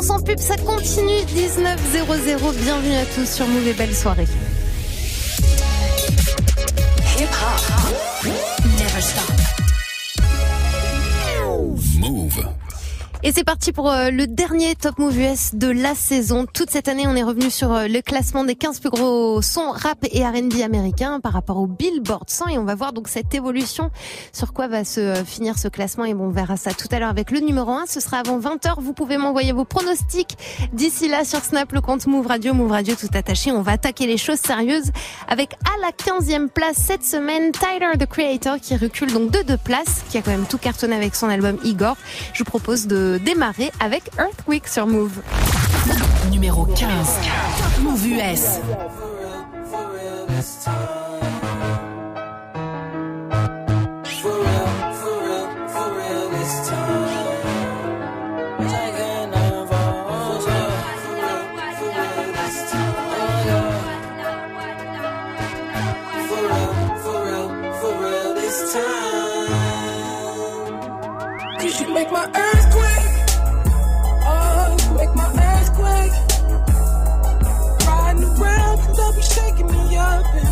sans pub, ça continue. 19.00. Bienvenue à tous sur Move et belle soirée. Et c'est parti pour euh, le dernier Top Move US de la saison. Toute cette année, on est revenu sur euh, le classement des 15 plus gros sons rap et R&B américains par rapport au Billboard 100 et on va voir donc cette évolution sur quoi va se euh, finir ce classement et bon, on verra ça tout à l'heure avec le numéro 1. Ce sera avant 20h. Vous pouvez m'envoyer vos pronostics d'ici là sur Snap, le compte Move Radio, Move Radio tout attaché. On va attaquer les choses sérieuses avec à la 15e place cette semaine Tyler the Creator qui recule donc de deux places, qui a quand même tout cartonné avec son album Igor. Je vous propose de démarrer avec Earthquake sur Move. Numéro 15. Move US. make my earthquake be shaking me up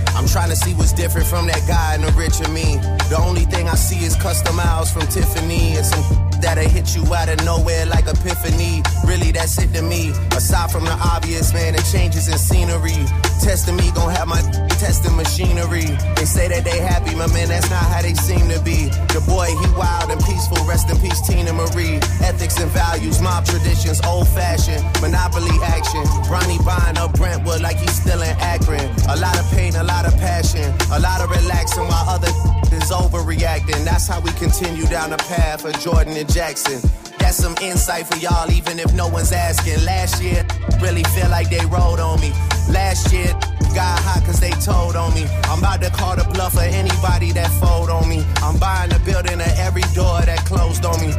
I'm trying to see what's different from that guy in the rich and me. The only thing I see is custom miles from Tiffany and some that'll hit you out of nowhere like epiphany. Really, that's it to me. Aside from the obvious, man, it changes in scenery. Testing me, gon' have my testing machinery. They say that they happy, my man, that's not how they seem to be. The boy, he wild and peaceful, rest in peace, Teena Marie. Ethics and values, mob traditions, old fashioned, monopoly action. Ronnie buying up Brentwood like he's still in Akron. A lot of pain, a lot of passion, a lot of relaxing while other is overreacting. That's how we continue down the path of Jordan and Jackson. That's some insight for y'all, even if no one's asking. Last year, really feel like they rode on me. Last year, got hot cause they told on me. I'm about to call the bluff of anybody that fold on me. I'm buying the building of every door that closed on me.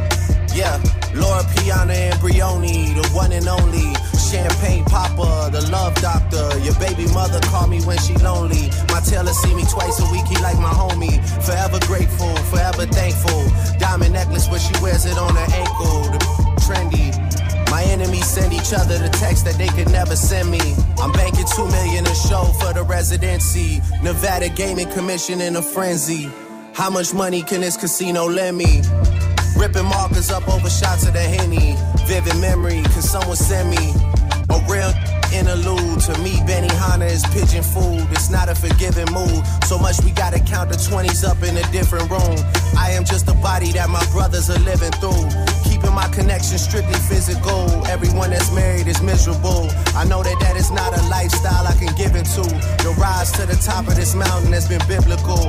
Yeah, Loro Piana and Brioni, the one and only. Champagne Papa, the love doctor. Your baby mother call me when she lonely. My tailor see me twice a week, he like my homie. Forever grateful, forever thankful. Diamond necklace, but she wears it on her ankle. The trendy. My enemies send each other the text that they could never send me. I'm banking two million a show for the residency. Nevada Gaming Commission in a frenzy. How much money can this casino lend me? Ripping markers up over shots of the Henny. Vivid memory, can someone send me a real interlude? To me, Benihana is pigeon food. It's not a forgiving mood. So much we gotta count the 20s up in a different room. I am just a body that my brothers are living through. Keeping my connection strictly physical. Everyone that's married is miserable. I know that that is not a lifestyle I can give into. The rise to the top of this mountain has been biblical.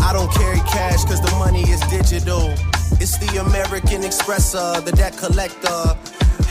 I don't carry cash cause the money is digital. It's the American Expresser, the debt collector.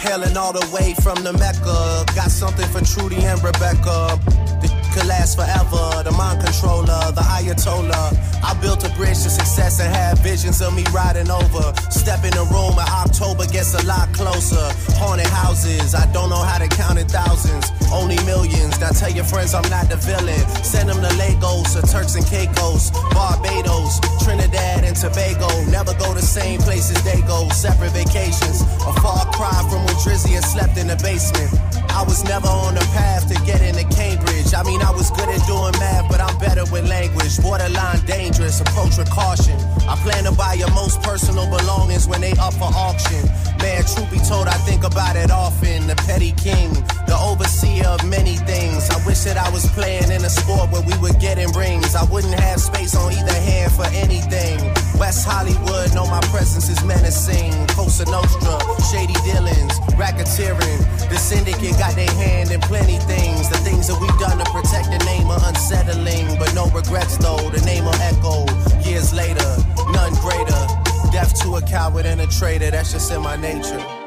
Hailing all the way from the Mecca. Got something for Trudy and Rebecca. The could last forever. The mind controller, the Ayatollah. I built a bridge to success and had visions of me riding over. Step in the room and October gets a lot closer. Haunted houses, I don't know how to count in thousands. Only millions. Now tell your friends I'm not the villain. Send them to Lagos or Turks and Caicos, Barbados, Trinidad and Tobago. Never go the same places they go. Separate vacations. A far cry from when Drizzy had slept in the basement. I was never on the path to get into Cambridge. I mean, I was good at doing math, but I'm better with language. Borderline dangerous, approach with caution. I plan to buy your most personal belongings when they up for auction. Man, truth be told, I think about it often. The petty king, the overseer of many things. I wish that I was playing in a sport where we were getting rings. I wouldn't have space on either hand for anything. West Hollywood, know my presence is menacing. Cosa Nostra, shady dealings, racketeering. The syndicate got their hand in plenty things. The things that we've done to protect the name are unsettling, but no regrets though. The name will echo years later, none greater. Death to a coward and a traitor, that's just in my nature.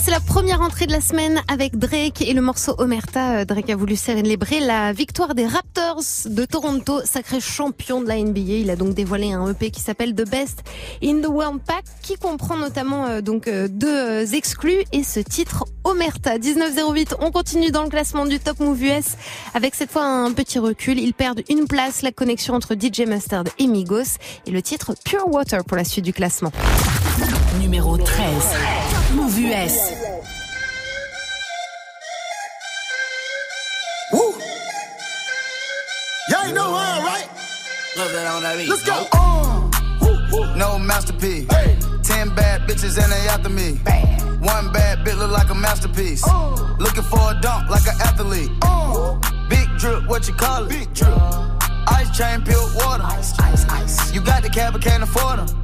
C'est la première entrée de la semaine avec Drake et le morceau Omerta. Euh, Drake a voulu célébrer la victoire des Raptors de Toronto, sacré champion de la NBA. Il a donc dévoilé un EP qui s'appelle The Best in the World Pack, qui comprend notamment euh, donc euh, deux exclus et ce titre Omerta. 1908, on continue dans le classement du Top Move US avec cette fois un petit recul. Ils perdent une place, la connexion entre DJ Mustard et Migos et le titre Pure Water pour la suite du classement. Numéro 13. Mouv' US. Woo! Y'all ain't know how, right? Love that on that beat. Let's go. Uh, woo, woo. No masterpiece. Hey. Ten bad bitches and they after me. One bad bitch look like a masterpiece. Uh. Looking for a dunk like an athlete. Uh, Big drip, what you call it? big drip. Ice chain, pure water. Ice, ice, ice. You got the cab, but can't afford them.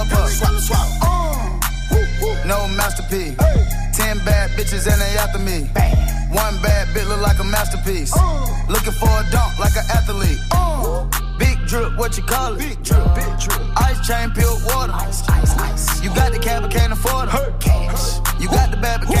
Swap, swap. Uh. No masterpiece. Hey. Ten bad bitches and they after me. One bad bitch look like a masterpiece. Uh. Looking for a dunk like an athlete. Uh, Big drip, what you call it? big drip, big drip. Ice chain, pure water. Ice, ice, ice. You got the cab, but can't afford it. Cash. You got the bad, but can't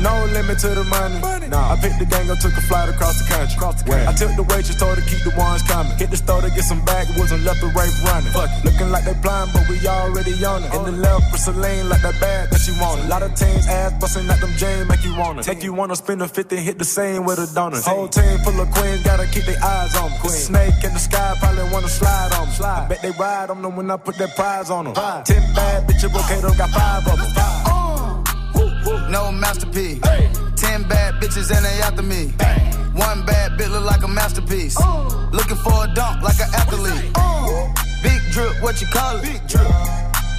No limit to the money. money. Nah. I picked the gang up, took a flight across the country. Across the country. I took the waitress, told her to keep the ones coming. Hit the store to get some backwoods and left the right running. Fuck it. Looking like they blind, but we already on it. In the left for Celine, like that bag that she wanted. A lot of teams ass busting at them James, make you wanna. Take you wanna spin a 50, hit the same with a donut. Whole team full of queens, gotta keep their eyes on. Queen. Snake in the sky, probably wanna slide on me. Slide. I bet they ride on them when I put that prize on them. Five. Ten bad bitches, okay, don't got five of them. Five. No masterpiece. Ten bad bitches and they after me. One bad bitch look like a masterpiece. Looking for a dunk like an athlete. Big drip, what you call it? Big drip.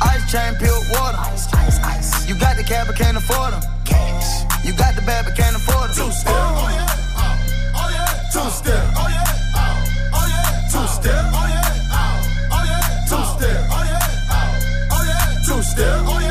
Ice chain, pure water. Ice, ice, ice. You got the cab, but can't afford them. Cash. You got the bad, but can't afford them. Two step. Oh yeah. Oh, oh yeah. Two step. Oh yeah. Oh, oh yeah. Two step. Oh yeah. Oh, oh yeah. Two step. Oh yeah. Oh, oh yeah. Two step. Oh yeah.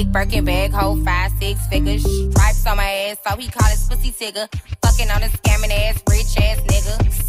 Big Birkin bag, hold five, six figures. Stripes on my ass, so he call his pussy tigger. Fucking on a scamming ass, rich ass nigga.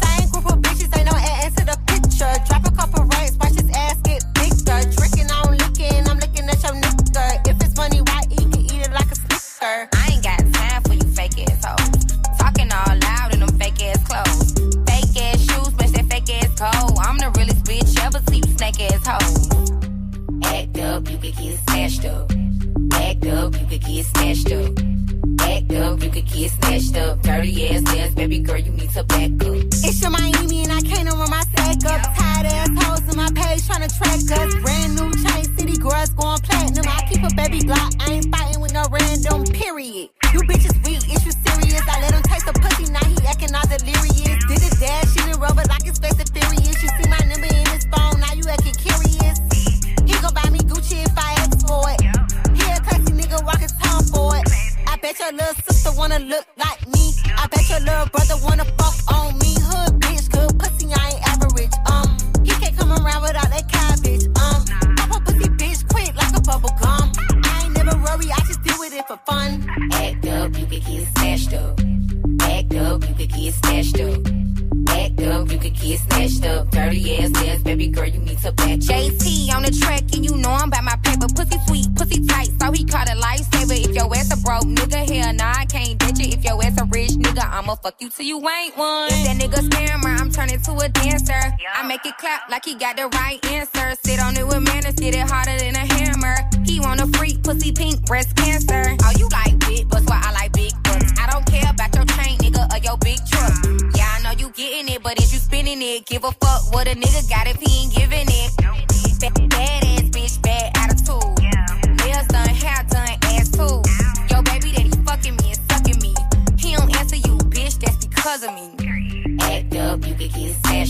Fuck you till you ain't one. If that nigga scammer, I'm turning to a dancer. I make it clap like he got the right answer. Sit on it with manners, get it harder than a hammer. He want a freak, pussy pink, breast cancer. Oh, you like big butts, why I like big butts. I don't care about your chain, nigga, or your big truck. Yeah, I know you getting it, but if you spinning it? Give a fuck what a nigga got if he ain't giving it.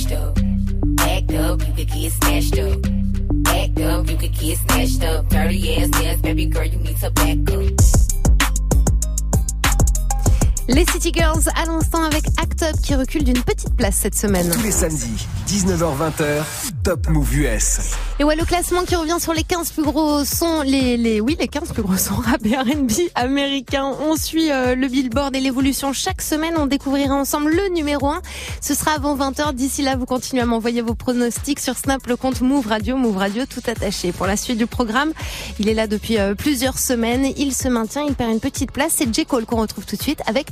Snatched up. Act up, you could get snatched up. Act up, you could get snatched up. Dirty ass ass, baby girl, you need to back up. Les City Girls à l'instant avec Act Up qui recule d'une petite place cette semaine. Tous les samedis, 19h-20h, Top Move US. Et ouais, le classement qui revient sur les 15 plus gros sons, les, les, oui, les 15 plus gros sons rap et R&B américains. On suit euh, le Billboard et l'évolution chaque semaine. On découvrira ensemble le numéro 1. Ce sera avant 20h. D'ici là, vous continuez à m'envoyer vos pronostics sur Snap, le compte Move Radio, Move Radio tout attaché. Pour la suite du programme, il est là depuis euh, plusieurs semaines. Il se maintient, il perd une petite place. C'est J. Cole qu'on retrouve tout de suite avec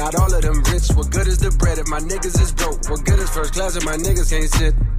not all of them rich. What good is the bread if my niggas is broke. What good is first class if my niggas can't sit?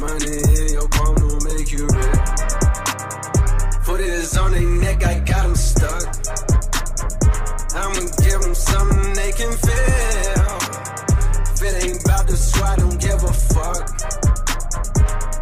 Money in your palm will make you rich. Foot is on their neck, I got them stuck. I'ma give them something they can feel. If it ain't about the swat, don't give a fuck.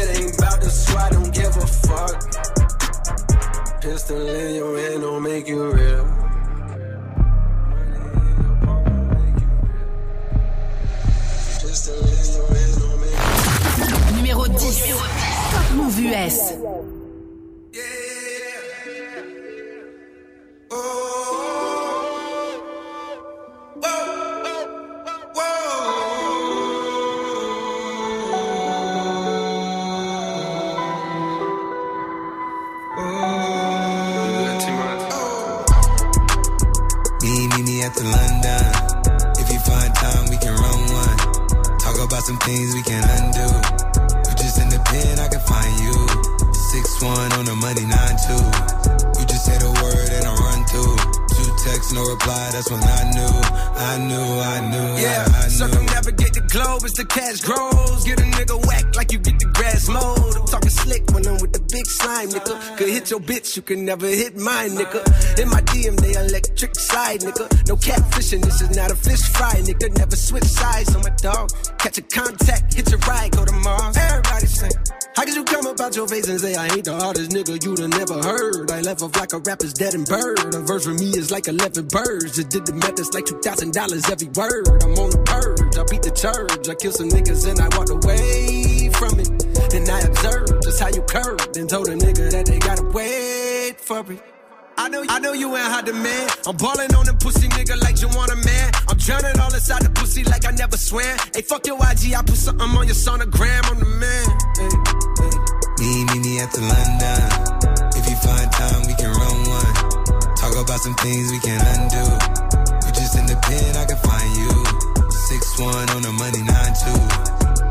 If it ain't about the swat, don't give a fuck. Pistol in your hand don't make you real. Numéro 10. Top Move US. Me, some things we can undo. You just in the pen, I can find you. Six one on the money, nine two. You just say the word and I run through. Two texts, no reply. That's when I knew, I knew, I knew, Yeah, I, I circumnavigate the globe as the cash grows. Get a nigga whack like you get the grass mowed. I'm talking slick when I'm with the big slime, nigga. Could hit your bitch, you can never hit mine, nigga. In my DM, they electric side, nigga. No catfishing, this is not a fish fry, nigga. Never switch sides on my dog. Catch a contact, hit your ride, go to Mars. Everybody say, how could you come about your face and say I ain't the hardest nigga you'd have never heard? I left off like a rapper's dead and bird. A verse for me is like 11 birds. Just did the math, it's like $2,000 every word. I'm on the purge, I beat the church. I killed some niggas and I walked away from it. Then I observed just how you curved and told a nigga that they gotta wait for it. I know, I know you ain't hot demand. I'm balling on the pussy nigga like you want a man. I'm drowning all inside the pussy like I never swam. Hey, fuck your IG, I put something on your sonogram. I'm the man. Hey, hey. Me, me at the London. About some things we can undo. You just in the pen, I can find you. Six one on the money, nine two.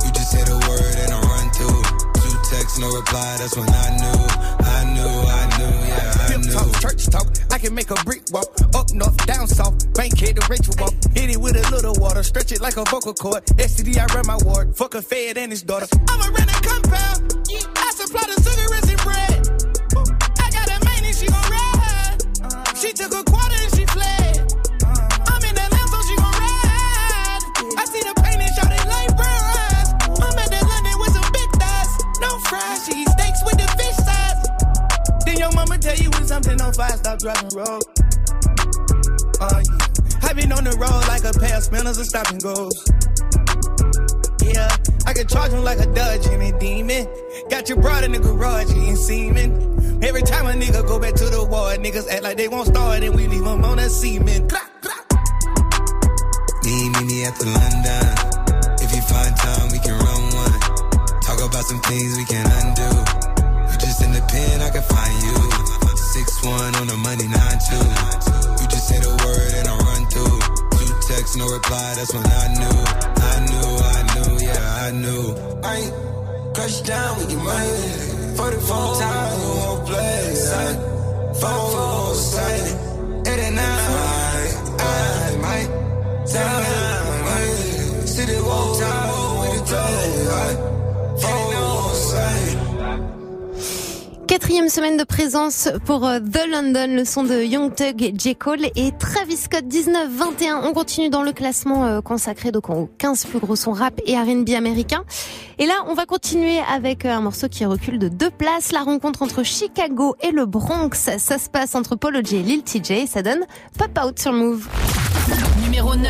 You just say the word and I run through. Two texts, no reply. That's when I knew, I knew, I knew, yeah, I knew. talk, church talk. I can make a brick walk. Up north, down south. Bankhead to Rachel walk. Hit it with a little water. Stretch it like a vocal cord. STD, I run my ward. Fuck a fed and his daughter. I'm a rent a compound. I supply the cigarettes before fire, stop driving road. Oh yeah. I been on the road like a pair of spinners and stop and goes. Yeah, I can charge him like a Dodge and a demon. Got your broad in the garage eating semen. Every time a nigga go back to the war, niggas act like they won't start and we leave them on. Clap. Me, meet me at the London. If you find time, we can run one. Talk about some things we can undo. You just in the pen, I can find you. Six one on the money, nine two. You just say the word and I run through. Two texts, no reply. That's when I knew, I knew, I knew, yeah, I knew. I ain't crush down with your money. For the phone time, you won't play. Phone, phone, say, eight and nine. I might. Quatrième semaine de présence pour euh, The London, le son de Young Thug et J. Cole et Travis Scott 19-21. On continue dans le classement euh, consacré donc aux 15 plus gros sons rap et R&B américains. Et là, on va continuer avec euh, un morceau qui recule de deux places. La rencontre entre Chicago et le Bronx. Ça se passe entre Polo J et Lil TJ. Ça donne Pop Out sur Move. Numéro 9.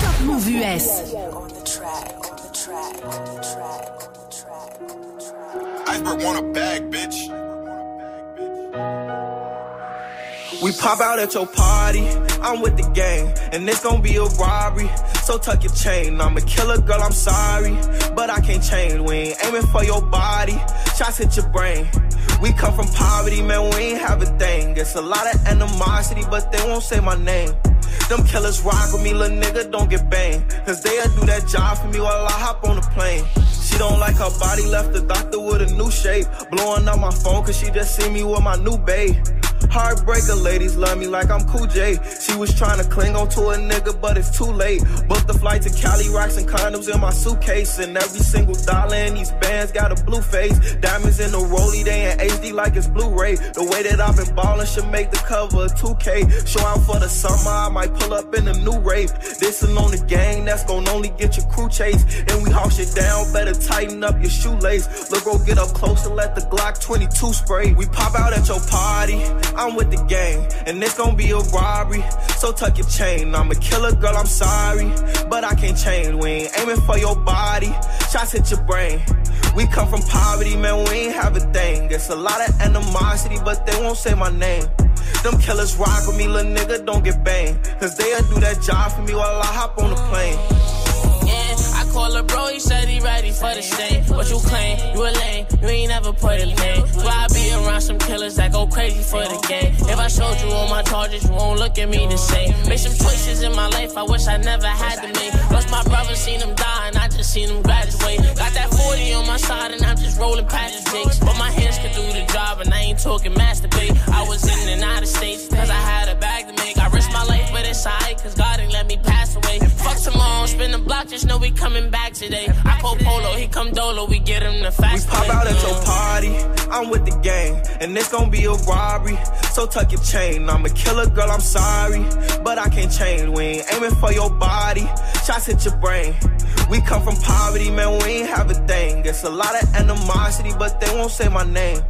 Top Move US. Iceberg want a bag, bitch. We pop out at your party, I'm with the gang, and it's gonna be a robbery. So tuck your chain, I'm a killer girl, I'm sorry, but I can't change. We ain't aiming for your body, shots hit your brain. We come from poverty, man, we ain't have a thing. It's a lot of animosity, but they won't say my name. Them killers rock with me, little nigga, don't get banged. Cause they'll do that job for me while I hop on the plane. She don't like her body, left the doctor with a new shape. Blowing up my phone cause she just see me with my new babe. Heartbreaker ladies love me like I'm Cool J. She was trying to cling on to a nigga, but it's too late. Booked the flight to Cali, rocks and condoms in my suitcase. And every single dollar in these bands got a blue face. Diamonds in the rollie, they in HD like it's Blu-ray. The way that I've been ballin' should make the cover of 2K. Show out for the summer, I might pull up in a new rave. This on the gang, that's gon' only get your crew chased. And we haul shit down, better tighten up your shoelace. Look, bro, get up close and let the Glock 22 spray. We pop out at your party. I'm with the gang, and it's gonna be a robbery. So tuck your chain. I'm a killer girl, I'm sorry, but I can't change. We ain't aiming for your body, shots hit your brain. We come from poverty, man, we ain't have a thing. It's a lot of animosity, but they won't say my name. Them killers rock with me, little nigga, don't get banged. Cause they'll do that job for me while I hop on the plane. Call a bro, he said he ready for the stain. What you claim? You a lame, you ain't never put a name. Why I be around some killers that go crazy for the game? If I showed you all my charges, you won't look at me the same. Made some choices in my life I wish I never had to make. Lost my brother, seen him die, and I just seen him graduate. Got that 40 on my side, and I'm just rolling past the jakes. But my hands can do the job, and I ain't talking masturbate. I was in and out of states, cause I had a bag I risked my life, but it's alright, cause God ain't let me pass away. Fuck tomorrow, spin the block, just know we coming back today. I call Polo, he come Dolo, we get him the fast. We pop out at your party, I'm with the gang, and it's gonna be a robbery. So tuck your chain. I'm a killer girl, I'm sorry, but I can't change. We ain't aiming for your body, shots hit your brain. We come from poverty, man, we ain't have a thing. It's a lot of animosity, but they won't say my name.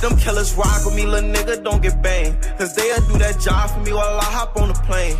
Them killers rock with me, little nigga, don't get banged. Cause they'll do that job for me while I hop on the plane.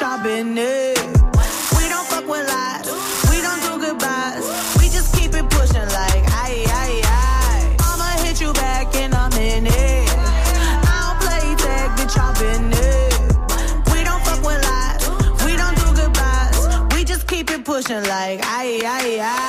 y'all been there. We don't fuck with lies, we don't do goodbyes. We just keep it pushing like aye, aye, aye. I'ma hit you back in a minute. I don't play tag, bitch, y'all been it. We don't fuck with lies, we don't do goodbyes. We just keep it pushing like aye, aye, aye.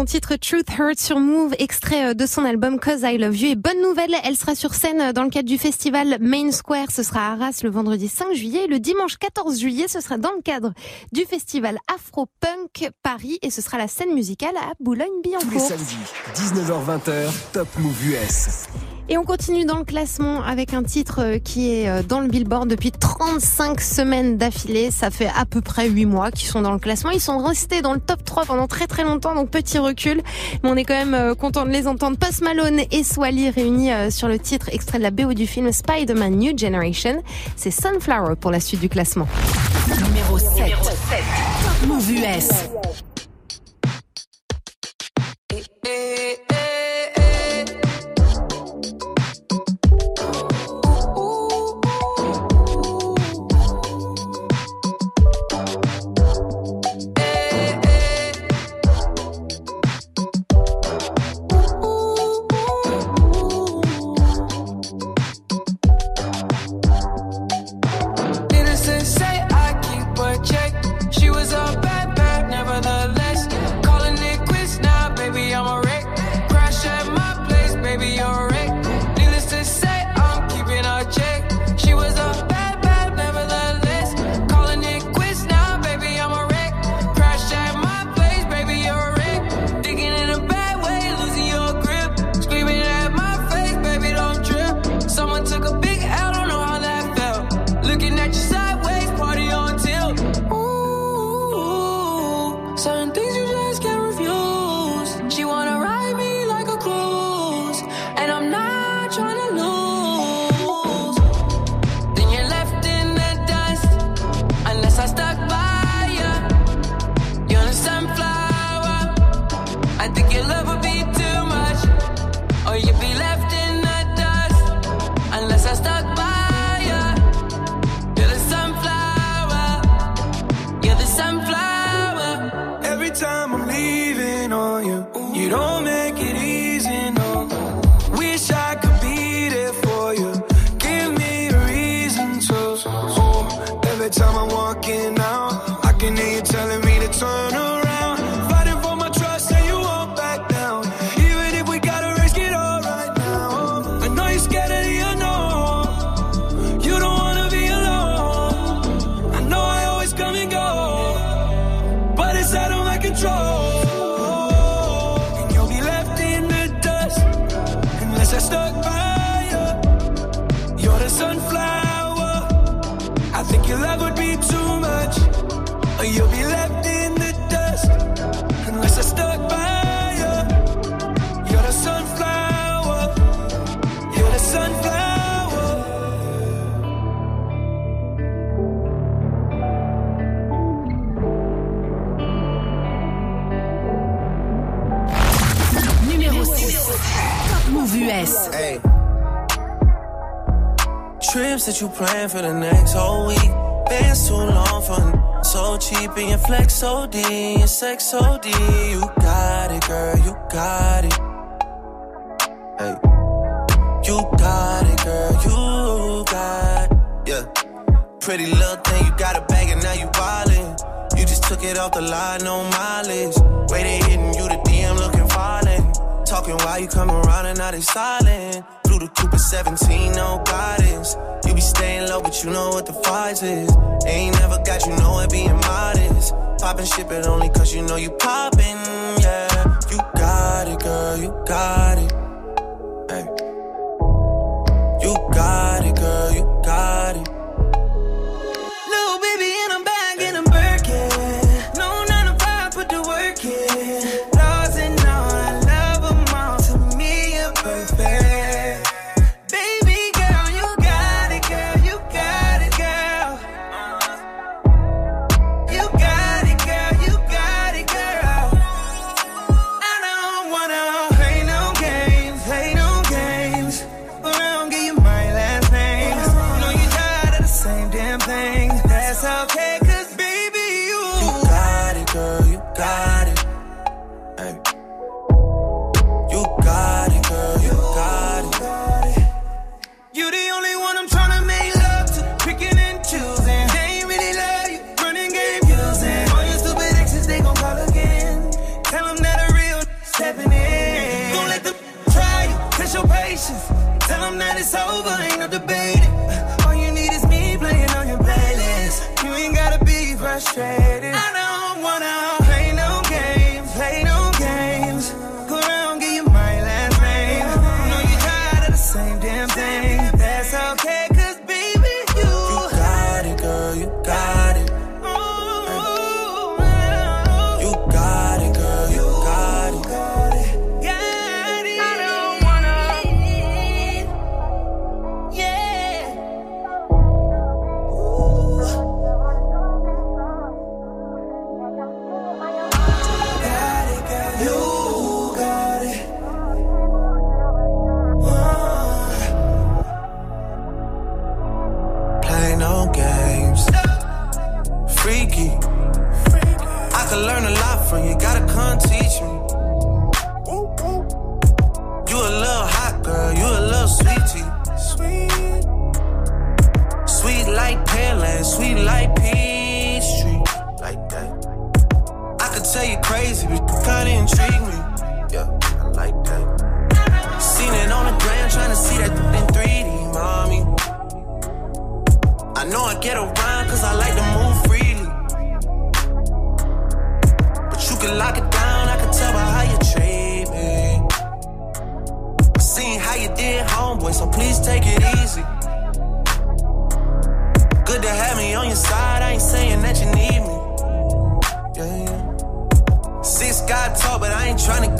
son titre Truth Hurt sur Move, extrait euh, de son album Cause I Love You. Et bonne nouvelle, elle sera sur scène euh, dans le cadre du festival Main Square. Ce sera à Arras le vendredi 5 juillet. Le dimanche 14 juillet, ce sera dans le cadre du festival Afro Punk Paris. Et ce sera la scène musicale à Boulogne-Billancourt. Tous les samedis, 19h-20h, Top Move US. Et on continue dans le classement avec un titre euh, qui est euh, dans le Billboard depuis 35 semaines d'affilée. Ça fait à peu près 8 mois qu'ils sont dans le classement. Ils sont restés dans le top 3 pendant très très longtemps, donc petit recul. Mais on est quand même euh, content de les entendre. Post Malone et Swally réunis sur le titre extrait de la BO du film Spider-Man New Generation. C'est Sunflower pour la suite du classement. Numéro 7. Move US. You plan for the next whole week. Been too long for so cheap and your flex OD, your sex OD. You got it, girl, you got it. Hey. You got it, girl, you got it. Yeah. Pretty little thing, you got a bag and now you wildin'. You just took it off the line, no mileage. Way they hitting you, the DM. Talking while you come around and now they silent. Flew the Cooper 17, no guidance. You be staying low, but you know what the price is. Ain't never got you know it being modest. Poppin' shit, but only cause you know you poppin', yeah. You got it, girl, you got it. Hey. Okay, cause baby, you. You got it, girl, you got it. Hey. You got it, girl, you got it. You the only one I'm tryna make love to. Picking and choosing. They ain't really love you. Running game using. All your stupid exes, they gon' call again. Tell them that a real stepping in. Don't let them try you. Test your patience. Tell them that it's over. Ain't no debating. Frustrated. Can lock it down, I can tell by how you treat me. I seen how you did, homeboy, so please take it easy. Good to have me on your side, I ain't saying that you need me. Yeah, yeah. Six God talk, but I ain't trying to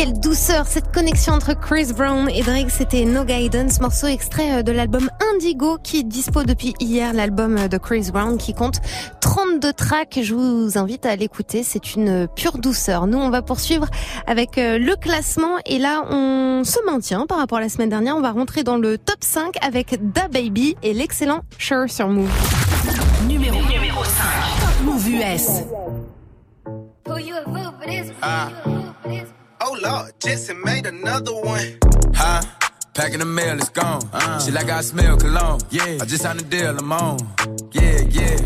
quelle douceur, cette connexion entre Chris Brown et Drake, c'était No Guidance, morceau extrait euh, de l'album Indigo qui est dispo depuis hier, l'album euh, de Chris Brown qui compte 32 tracks. Je vous invite à l'écouter, c'est une pure douceur. Nous, on va poursuivre avec euh, le classement et là, on se maintient par rapport à la semaine dernière. On va rentrer dans le top 5 avec Da Baby et l'excellent Sure sur Move. Numéro, numéro 5. Top Move US. Oh Lord, Jetson made another one. Huh? Packing the mail, it's gone. Shit like I smell cologne. Yeah. I just signed a deal, I'm on. Yeah, yeah.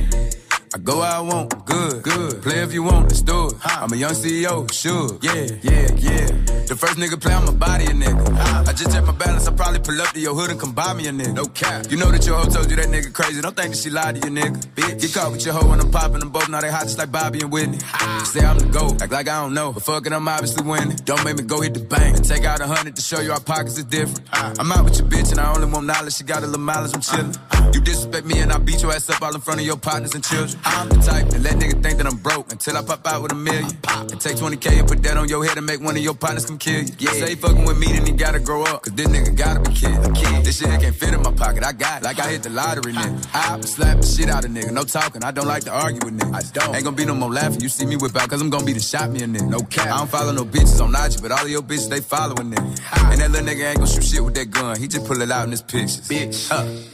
I go where I want, good, good. Play if you want, let's do it. I'm a young CEO, Suge. Yeah, yeah, yeah. The first nigga play, I'ma body a nigga. Ah. I just check my balance, I probably pull up to your hood and come buy me a nigga. No cap. You know that your hoe told you that nigga crazy. Don't think that she lied to you, nigga. Bitch. Get caught with your hoe when I'm popping them both. Now they hot just like Bobby and Whitney. Ah. Say I'm the GOAT, act like I don't know. But fuck it, I'm obviously winning. Don't make me go hit the bank and take out a hundred to show you our pockets is different. Ah. I'm out with your bitch and I only want knowledge. She got a little mileage, I'm chillin'. You disrespect me and I beat your ass up all in front of your partners and children. I'm the type that let niggas think that I'm broke until I pop out with a million. And take 20k and put that on your head and make one of your partners come kill you. Yeah. Say fucking with me, then he gotta grow up. Cause this nigga gotta be kid. A kid. This shit can't fit in my pocket. I got it. Like I hit the lottery, nigga. I slap the shit out of nigga. No talking. I don't like to argue with niggas. I don't. Ain't gonna be no more laughing. You see me whip out, cause I'm gonna be the shot me a nigga. No cap. I don't follow no bitches on IG, but all of your bitches, they following nigga. And that little nigga ain't gonna shoot shit with that gun. He just pull it out in his pictures. Bitch. Uh.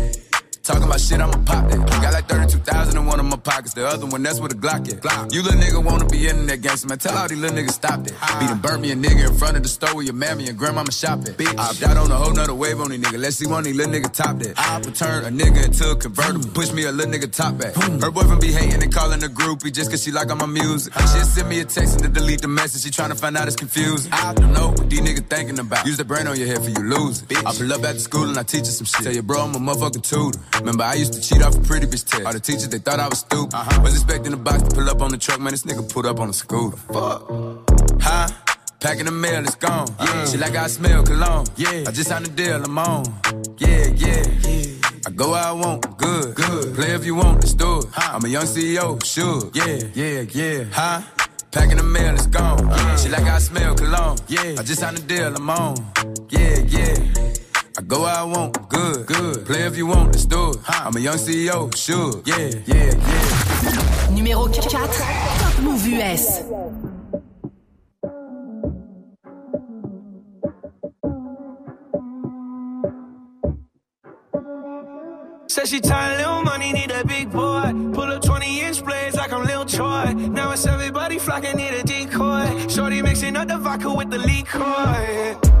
Talking about shit, I'ma pop that. Got like 32,000 in one of my pockets. The other one, that's where the Glock at. Glock. You little nigga wanna be in that gangster, man. Tell all these little niggas stop that. Beat and burn me a nigga in front of the store where your mammy and grandmama shop at. Bitch. I got on a whole nother wave on these nigga. Let's see one of these little niggas top that. I would turn a nigga into a convertible. Push me a little nigga top back. Her boyfriend be hating and calling a groupie just cause she like all my music. She send me a text and to delete the message. She tryna find out it's confusing. I don't know what these niggas thinking about. Use the brain on your head for you lose it. I pull up after school and I teach her some shit. Tell your bro I'm a motherfucking tutor. Remember I used to cheat off a pretty bitch test. All the teachers they thought I was stupid. Uh-huh. Was expecting the box to pull up on the truck, man. This nigga put up on a scooter. Fuck. Huh? Packing the mail, it's gone. Uh-huh. Yeah. She like I smell cologne. Yeah. I just signed a deal, I'm on. Yeah, yeah, yeah. I go where I want, good, good. Play if you want, let's do it. I'm a young CEO, Suge. Yeah, yeah, yeah. Huh? Packing the mail, it's gone. Uh-huh. She like I smell cologne. Yeah. I just signed a deal, I'm on. Yeah, yeah. I go where I want, good, good. Play if you want, let's do it. I'm a young CEO, Suge. Yeah, yeah, yeah. Numéro 4, Top Mouv' US. Said she tired, little money, need a big boy. Pull up 20 inch blades like I'm Lil Troy. Now it's everybody flocking, need a decoy. Shorty mixing up the vodka with the liquor. G-Wagon,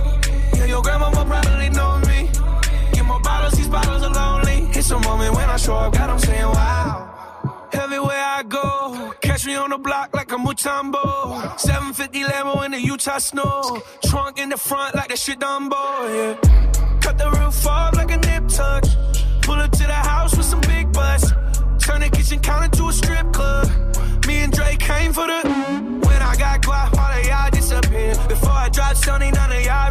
Your grandma will probably know me. Get more bottles, these bottles are lonely. It's a moment when I show up, God, I'm saying wow. Everywhere I go, catch me on the block like a Mutombo. 750 Lambo in the Utah snow. Trunk in the front like that shit Dumbo, yeah. Cut the roof off like a nip tuck. Pull up to the house with some big butts. Turn the kitchen counter to a strip club. Me and Drake came for the. When I got guap, all of y'all disappear. Before I drop Sony, none of y'all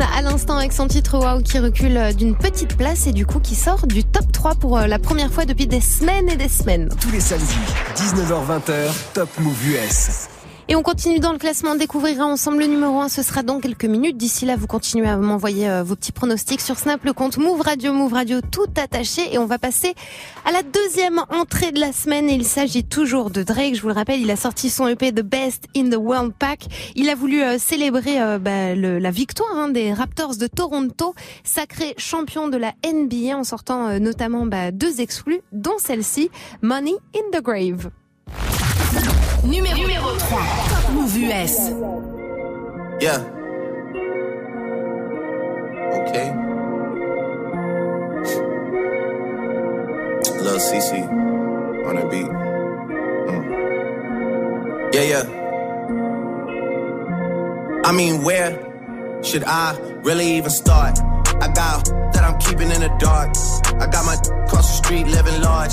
À l'instant avec son titre Wow qui recule euh, d'une petite place et du coup qui sort du top 3 pour euh, la première fois depuis des semaines et des semaines. Tous les samedis, 19h-20h, Top Move US. Et on continue dans le classement, on découvrira ensemble le numéro 1, ce sera dans quelques minutes. D'ici là, vous continuez à m'envoyer euh, vos petits pronostics sur Snap, le compte Move Radio, Move Radio, tout attaché. Et on va passer à la deuxième entrée de la semaine. Et il s'agit toujours de Drake. Je vous le rappelle, il a sorti son EP The Best in the World Pack. Il a voulu euh, célébrer euh, bah, le- la victoire hein, des Raptors de Toronto, sacré champion de la NBA en sortant notamment bah, deux exclus, dont celle-ci, Money in the Grave. Numéro, 3, Top Mouv' US. Yeah. Okay. Lil CC. on the beat. Mm. Yeah, yeah. I mean, where should I really even start? I got that I'm keeping in the dark. I got my across the street living large.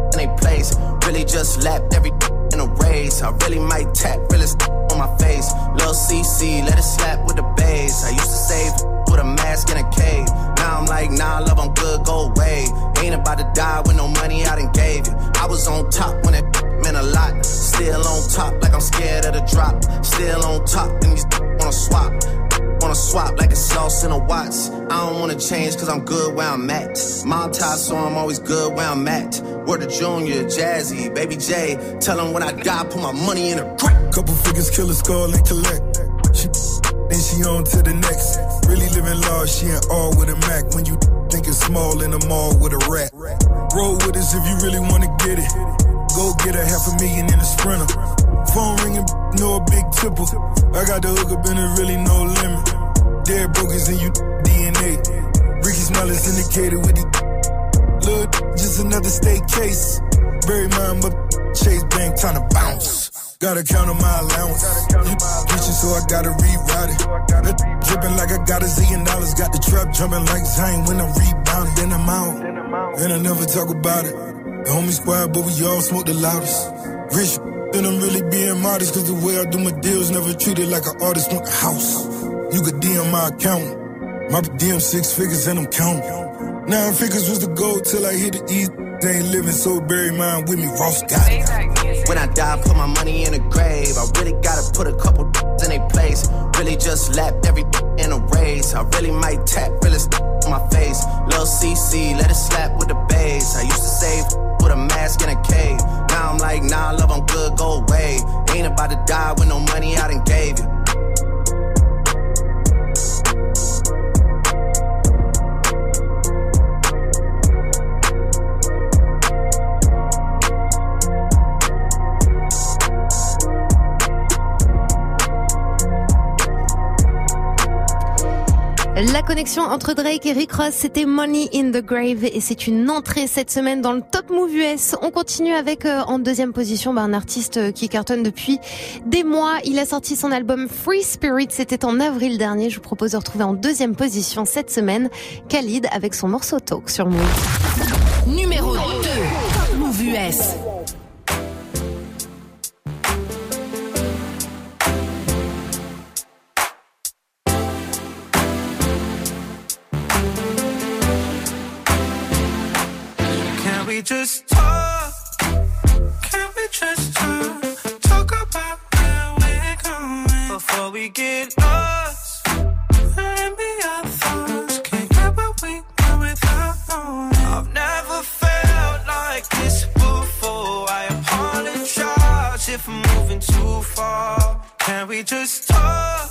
place. Really just lapped every in a race. I really might tap, really on my face. Lil CC, let it slap with the bass. I used to save with a mask in a cave. Now I'm like, nah, love, I'm good, go away. Ain't about to die with no money I done gave you. I was on top when it meant a lot. Still on top, like I'm scared of the drop. Still on top, and these wanna swap. Wanna swap like it's sauce in a Watts. I don't wanna change cause I'm good where I'm at. Mob tie, so I'm always good where I'm at. Word to Junior, Jazzy, Baby J. Tell them when I die, put my money in a crack. Couple figures, kill a skull and collect. She then she on to the next. Really living large, she ain't all with a Mac. When you think it's small in the mall with a rat. Roll with us if you really wanna get it. Go get a half a million in a sprinter. Phone ringing, no big tipple. I got the hook up and there really no limit. Dead broke is in you DNA. Ricky Smile is indicated with the look, just another state case. Bury mine, but Chase Bank trying to bounce. Gotta count on my allowance. You so I gotta reroute it. Dripping like I got a zillion dollars. Got the trap jumping like Zion when I'm rebounding. Then I'm out. And I never talk about it. The homie squad, but we all smoke the loudest. Rich, then I'm really being modest. Cause the way I do my deals never treated like an artist want a house. You could DM my account. My DM six figures and I'm counting. Nine figures was the goal till I hit the east. They ain't living so bury mine with me. Ross got it. When I die, put my money in a grave. I really gotta put a couple in a place. Really just lapped every in a race. I really might tap, really on my face. Lil CC, let it slap with the bass. I used to save with a mask in a cave. Now I'm like, nah, love, I'm good, go away. Ain't about to die with no money I done gave you. La connexion entre Drake et Rick Ross, c'était Money in the Grave et c'est une entrée cette semaine dans le Top Move US. On continue avec euh, en deuxième position bah, un artiste euh, qui cartonne depuis des mois. Il a sorti son album Free Spirit, c'était en avril dernier. Je vous propose de retrouver en deuxième position cette semaine Khalid avec son morceau Talk sur Move. Numéro 2. Top Move US. Just talk? Can we just talk? Talk about where we're going before we get lost. And be our thoughts. Can't get what we want without knowing. I've never felt like this before. I apologize if I'm moving too far. Can we just talk?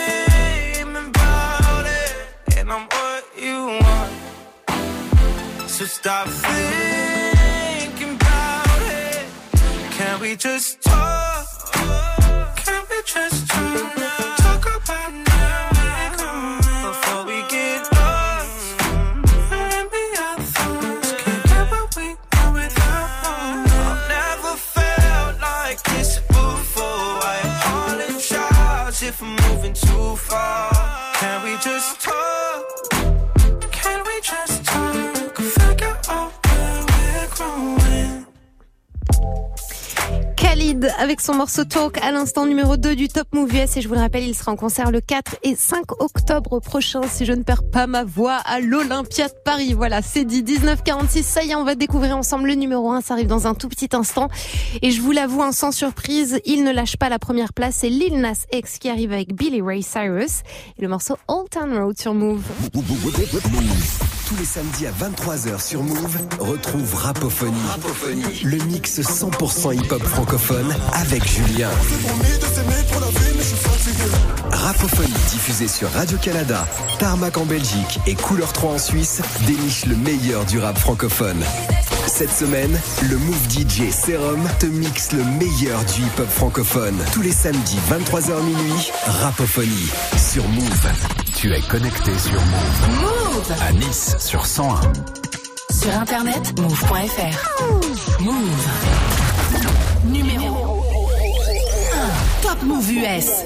So stop thinking about it. Can we just talk? Can we just talk? Khalid avec son morceau Talk à l'instant numéro 2 du Top Move US et je vous le rappelle, il sera en concert le 4 et 5 octobre prochain si je ne perds pas ma voix à l'Olympia de Paris. Voilà, c'est dit 1946. Ça y est, on va découvrir ensemble le numéro 1. Ça arrive dans un tout petit instant et je vous l'avoue, hein, sans surprise, il ne lâche pas la première place. C'est Lil Nas X qui arrive avec Billy Ray Cyrus et le morceau Old Town Road sur Move. Tous les samedis à 23h sur Move, retrouve Rapophonie. Le mix 100% hip-hop francophone avec Julien. Rapophonie diffusée sur Radio-Canada, Tarmac en Belgique et Couleur 3 en Suisse déniche le meilleur du rap francophone. Cette semaine, le Move DJ Serum te mixe le meilleur du hip-hop francophone. Tous les samedis 23h minuit, Rapophonie sur Move. Tu es connecté sur Move. Move À Nice sur 101. Sur internet, move.fr. Move. Numéro 1. Top Move US.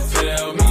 now.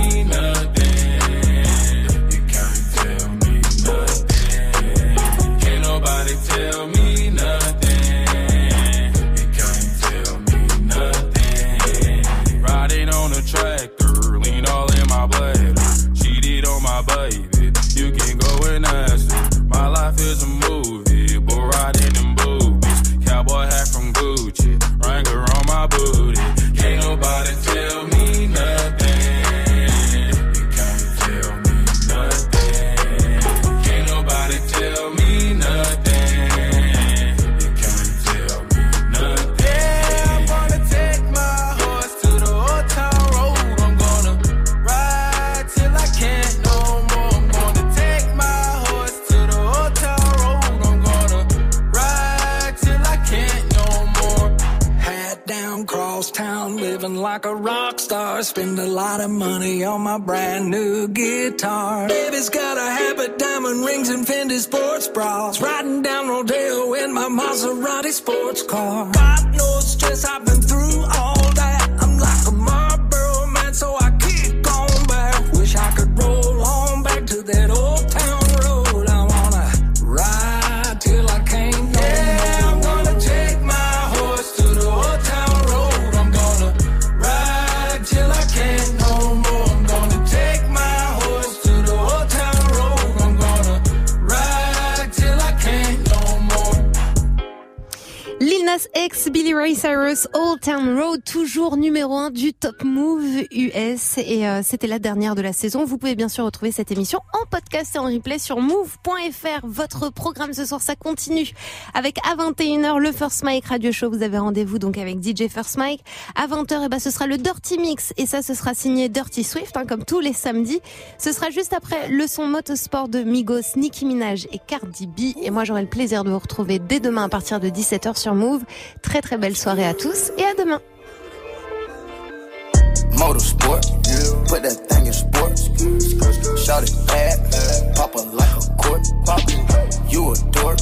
Bras. Riding down Rodeo in my Maserati sports car. Got no stress, I've been Ray Cyrus, Old Town Road, toujours numéro 1 du Top Move US. Et euh, c'était la dernière de la saison. Vous pouvez bien sûr retrouver cette émission en podcast et en replay sur move.fr. Votre programme ce soir, ça continue avec à 21h le First Mike Radio Show. Vous avez rendez-vous donc avec DJ First Mike. À 20h, et ben, ce sera le Dirty Mix. Et ça, ce sera signé Dirty Swift, hein, comme tous les samedis. Ce sera juste après le son motosport de Migos, Nicki Minaj et Cardi B. Et moi, j'aurai le plaisir de vous retrouver dès demain à partir de 17h sur Move. Très très belle soirée à tous demain. Motorsport, put that thing in sports. Shout it bad, pop it like a court. You a dork,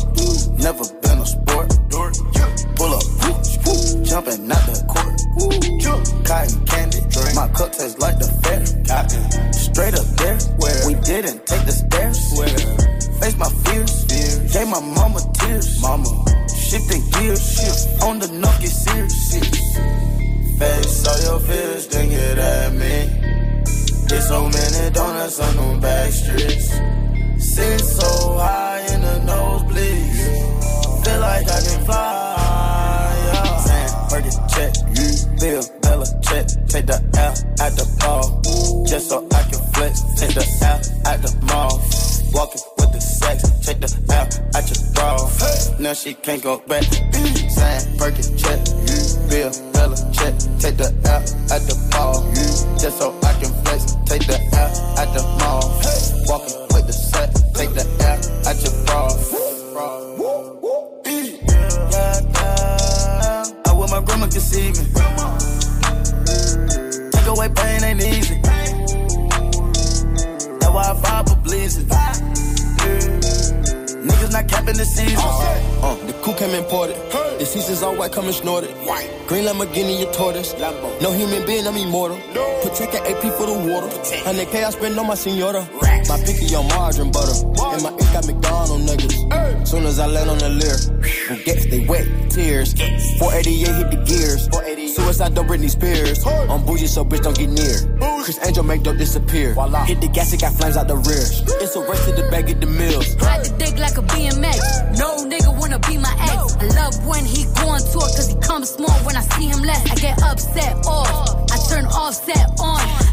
can't go back. Your tortoise. No human being, I'm immortal. Protect an AP for the water. 100K I spend on my senora. My picky on margarine butter. And my ink got McDonald niggas. Soon as I land on the Lear, Bugatti, they wet, tears. 488 hit the gears. Suicide, don't Britney Spears. I'm bougie, so bitch don't get near. Criss Angel make dope disappear. Hit the gas, it got flames out the rear. It's a race to the bag of the mills. Ride the dick like a BMX. No nigga wanna be my ex. I love when he go to tour cause he comes small when I see him less. I get upset off. I turn Offset on.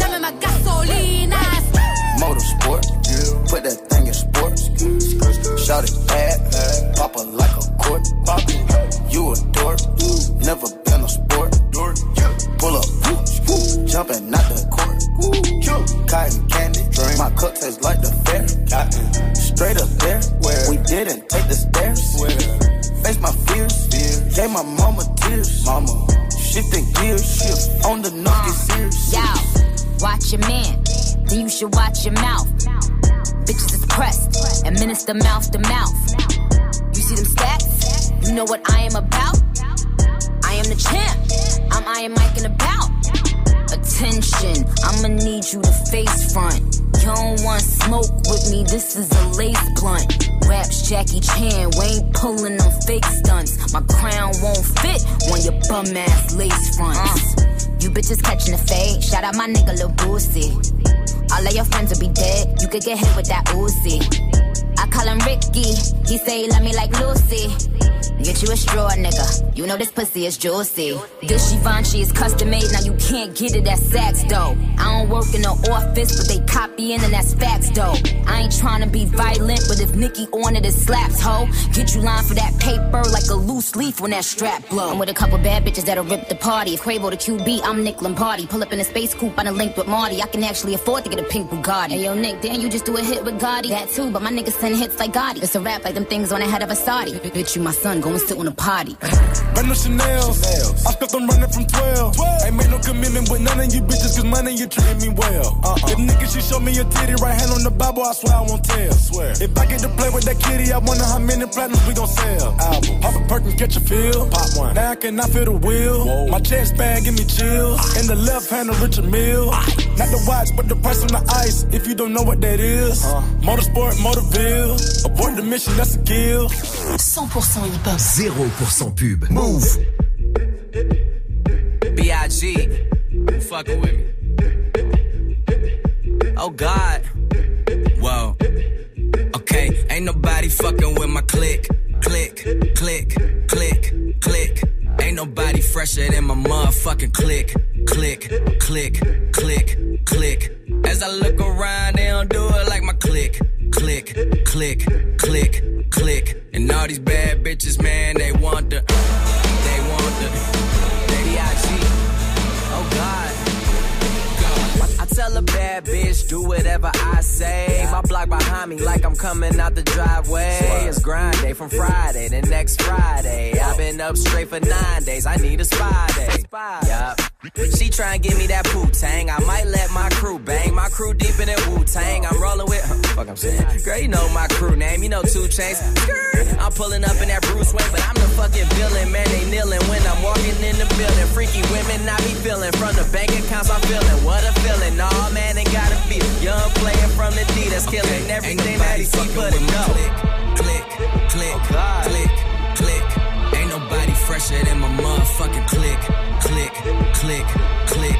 Dame my gasolina. Motorsport. Put that thing in sports. Shout it bad. Pop her like a court. You a dork. Never been a sport. Pull up. Jumping out the court. Cotton candy. My cup tastes like the fair. Cotton. Straight up there. Where? We didn't take the stairs. Face my fears. Gave my mama tears. Mama. Shifting gears. Shift on the knock. Get serious. Yo, watch your man, then you should watch your mouth. Bitches is pressed, administer mouth to mouth. You see them stats? You know what I am about? I am the champ. I'm Iron Mike and about. Attention, I'ma need you to face front. You don't want smoke with me, this is a lace blunt. Raps Jackie Chan, we ain't pulling them fake stunts. My crown won't fit on your bum ass lace fronts. Uh. You bitches catching the fade, shout out my nigga Lil Boosie. All of your friends will be dead, you could get hit with that Uzi. I call him Ricky, he say he love me like Lucy. Get you a straw, nigga. You know this pussy is juicy. This Givenchy is custom made, now you can't get it at Saks though. I don't work in the office, but they copying and that's facts though. I ain't trying to be violent, but if Nicki on it, it slaps, ho. Get you lined for that paper like a loose leaf when that strap blow. I'm with a couple bad bitches that'll rip the party. If Quavo the QB, I'm Nick Lombardi. Pull up in a space coupe, I done linked with Marty. I can actually afford to get a pink Bugatti. Hey yo, Nick, damn, you just do a hit with Gotti. That too, but my niggas send hits like Gotti. It's a rap like them things on the head of a Saudi. Bitch, you my son, go and sit on a potty. Run the Chanel's. I spent them running from 12. Ain't made no commitment with none of you bitches, cause money you treating me well. uh If niggas she show me a titty, right hand on the Bible, I swear I won't tell. Swear. If I get to play with that kitty, I wonder how many platinums we gon' sell. Album. Pop a perk and catch a feel. Pop one. Now I cannot feel the wheel. My chest bag give me chills. In the left hand of Richard Mille. Not the watch, but the price on the ice. If you don't know what that is. Motorsport, Motorville. Abort the mission, that's a kill. 100% hip-hop. 0% pub. Move. B.I.G. Fucking with me. Oh God. Whoa. Okay, ain't nobody fucking with my click. Click, click, click, click. Ain't nobody fresher than my motherfucking click. Click, click, click, click. As I look around, they don't do it like my click. Click, click, click, click. And all these bad bitches, man, they want the. They want the. I Oh God. Tell a bad bitch, do whatever I say. My block behind me like I'm coming out the driveway. It's grind day from Friday to next Friday. I've been up straight for nine days. I need a spy day. Yup. She try and give me that poo tang. I might let my crew bang. My crew deep in that Wu Tang. I'm rolling with. Huh, fuck, I'm saying. Girl, you know my crew name. You know two chains. I'm pulling up in that Bruce Wayne, but I'm the fucking Freaky women, I be feeling. From the bank accounts, I'm feeling. What a feeling. Nah, man, ain't gotta feel. Young player from the D that's killing everything that he see but it go. Click, click, oh, click, click. Ain't nobody fresher than my motherfucking click, click, click, click,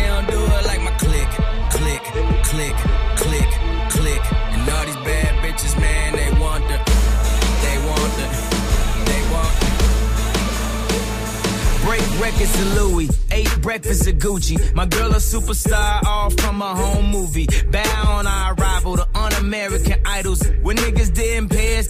click, click, click. And all these bad bitches, man, they want the, they want the, they want. Break records to Louis, ate breakfast at Gucci. My girl a superstar, all from a home movie. Bow on our arrival,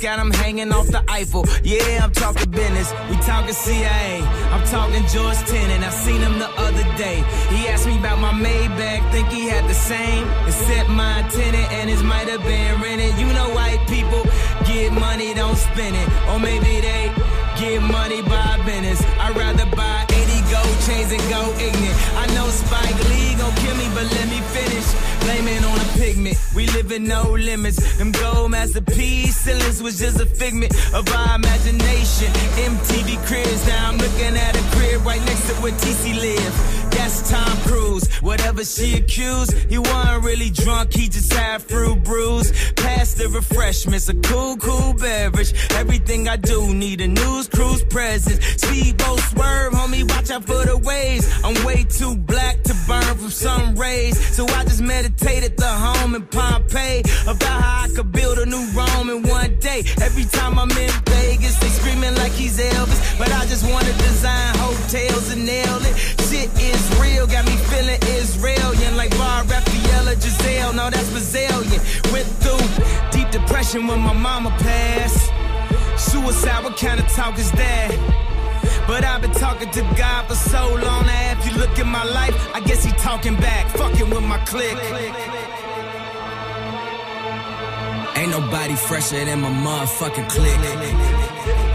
got them hanging off the Eiffel. Yeah, I'm talking business, we talking CIA. I'm talking George Tenet, I seen him the other day. He asked me about my Maybach, think he had the same. Except my tenant and his might have been rented. You know white people get money, don't spend it. Or maybe they get money by business. I'd rather buy 80 gold chains and go ignorant. I know Spike Lee gon' kill me, but let me finish. Blame it on a pigment. We live in no limits. Them gold masterpiece ceilings was just a figment of our imagination. MTV cribs, now I'm looking at a crib right next to where TC live. That's Tom Cruise. Whatever she accused, he wasn't really drunk, he just had fruit brews. Pass the refreshments, a cool, cool beverage. Everything I do need a news cruise presence. Speedboat swerve, homie, watch out for the waves. I'm way too black to burn from sun rays. So I just meditate at the home in Pompeii about how I could build a new Rome in one day. Every time I'm in Vegas, they screaming like he's Elvis. But I just wanna design hotels and nail it. Shit is real, got me feeling Israelian like Bar Refaeli Gisele. No, that's Brazilian. Went through deep depression when my mama passed. Suicide, what kind of talk is that? But I've been talking to God for so long now. If you look at my life, I guess he talking back, fucking with my click. Ain't nobody fresher than my motherfucking click.